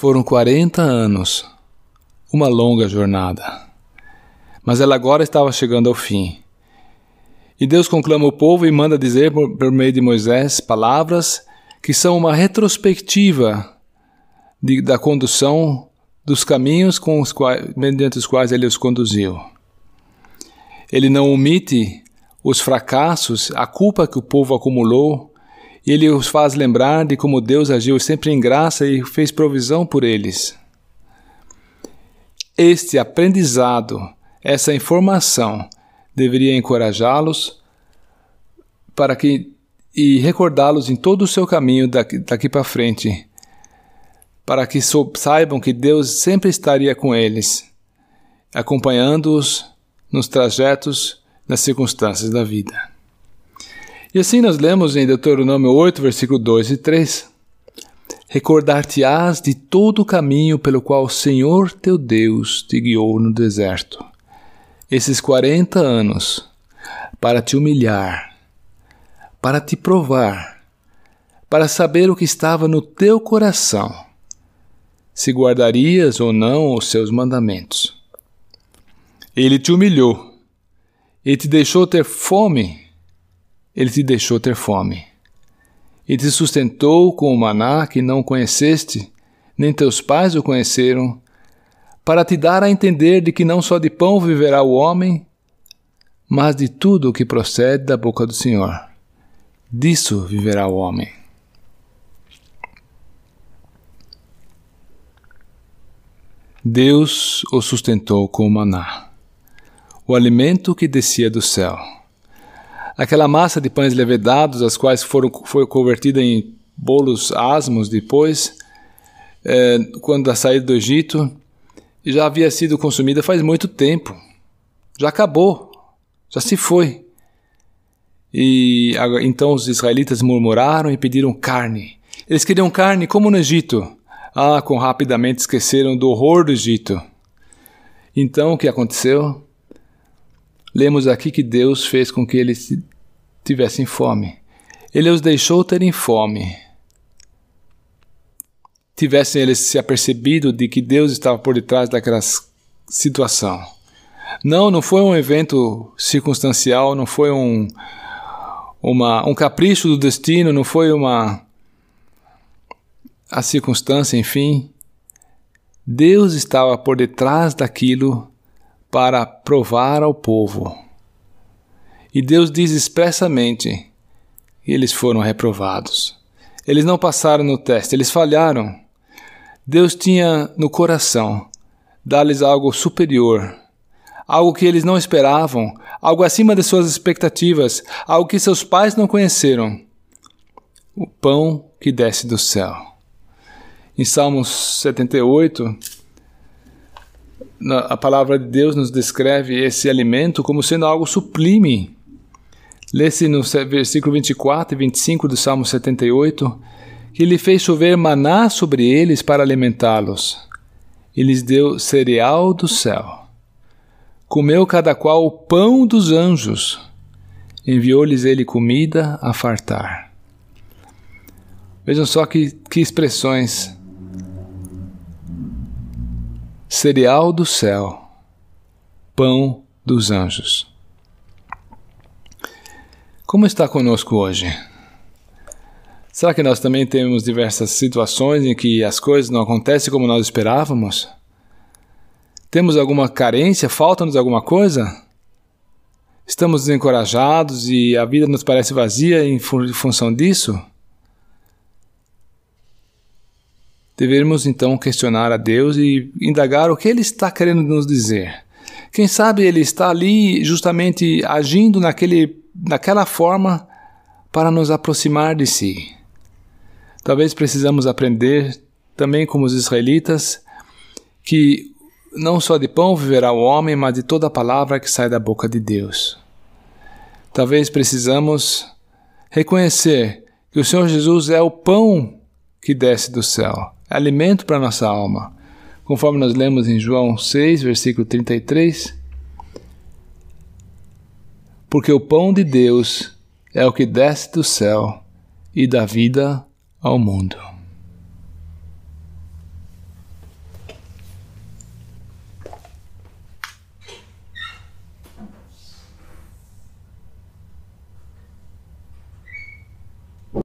Foram 40 anos, uma longa jornada. Mas ela agora estava chegando ao fim. E Deus conclama o povo e manda dizer por, meio de Moisés palavras que são uma retrospectiva de, da condução dos caminhos com os quais, mediante os quais ele os conduziu. Ele não omite os fracassos, a culpa que o povo acumulou, e ele os faz lembrar de como Deus agiu sempre em graça e fez provisão por eles. Este aprendizado, essa informação, deveria encorajá-los para que e recordá-los em todo o seu caminho daqui, daqui para frente, para que saibam que Deus sempre estaria com eles, acompanhando-os nos trajetos, nas circunstâncias da vida. E assim nós lemos em Deuteronômio 8, versículo 2 e 3: Recordar-te-ás de todo o caminho pelo qual o Senhor teu Deus te guiou no deserto, esses quarenta anos, para te humilhar para te provar, para saber o que estava no teu coração, se guardarias ou não os seus mandamentos. Ele te humilhou, ele te deixou ter fome, ele te deixou ter fome. E te sustentou com o maná que não conheceste, nem teus pais o conheceram, para te dar a entender de que não só de pão viverá o homem, mas de tudo o que procede da boca do Senhor. Disso viverá o homem. Deus o sustentou com o maná, o alimento que descia do céu. Aquela massa de pães levedados, as quais foram foi convertida em bolos asmos depois, é, quando da saída do Egito, já havia sido consumida faz muito tempo. Já acabou, já se foi. E então os israelitas murmuraram e pediram carne. Eles queriam carne como no Egito. Ah, quão rapidamente esqueceram do horror do Egito. Então o que aconteceu? Lemos aqui que Deus fez com que eles tivessem fome. Ele os deixou terem fome. Tivessem eles se apercebido de que Deus estava por detrás daquela situação. Não, não foi um evento circunstancial, não foi um, uma, um capricho do destino, não foi uma a circunstância, enfim. Deus estava por detrás daquilo para provar ao povo. E Deus diz expressamente que eles foram reprovados. Eles não passaram no teste, eles falharam. Deus tinha no coração dar-lhes algo superior algo que eles não esperavam, algo acima de suas expectativas, algo que seus pais não conheceram. O pão que desce do céu. Em Salmos 78, a palavra de Deus nos descreve esse alimento como sendo algo sublime. Lê-se no versículo 24 e 25 do Salmo 78 que ele fez chover maná sobre eles para alimentá-los e lhes deu cereal do céu. Comeu cada qual o pão dos anjos, enviou-lhes ele comida a fartar. Vejam só que, que expressões. Cereal do céu, pão dos anjos. Como está conosco hoje? Será que nós também temos diversas situações em que as coisas não acontecem como nós esperávamos? Temos alguma carência? Falta-nos alguma coisa? Estamos desencorajados e a vida nos parece vazia em função disso? Devemos então questionar a Deus e indagar o que Ele está querendo nos dizer. Quem sabe Ele está ali justamente agindo naquele, naquela forma para nos aproximar de si. Talvez precisamos aprender, também como os israelitas, que não só de pão viverá o homem, mas de toda a palavra que sai da boca de Deus. Talvez precisamos reconhecer que o Senhor Jesus é o pão que desce do céu, é alimento para nossa alma. Conforme nós lemos em João 6, versículo 33, porque o pão de Deus é o que desce do céu e dá vida ao mundo.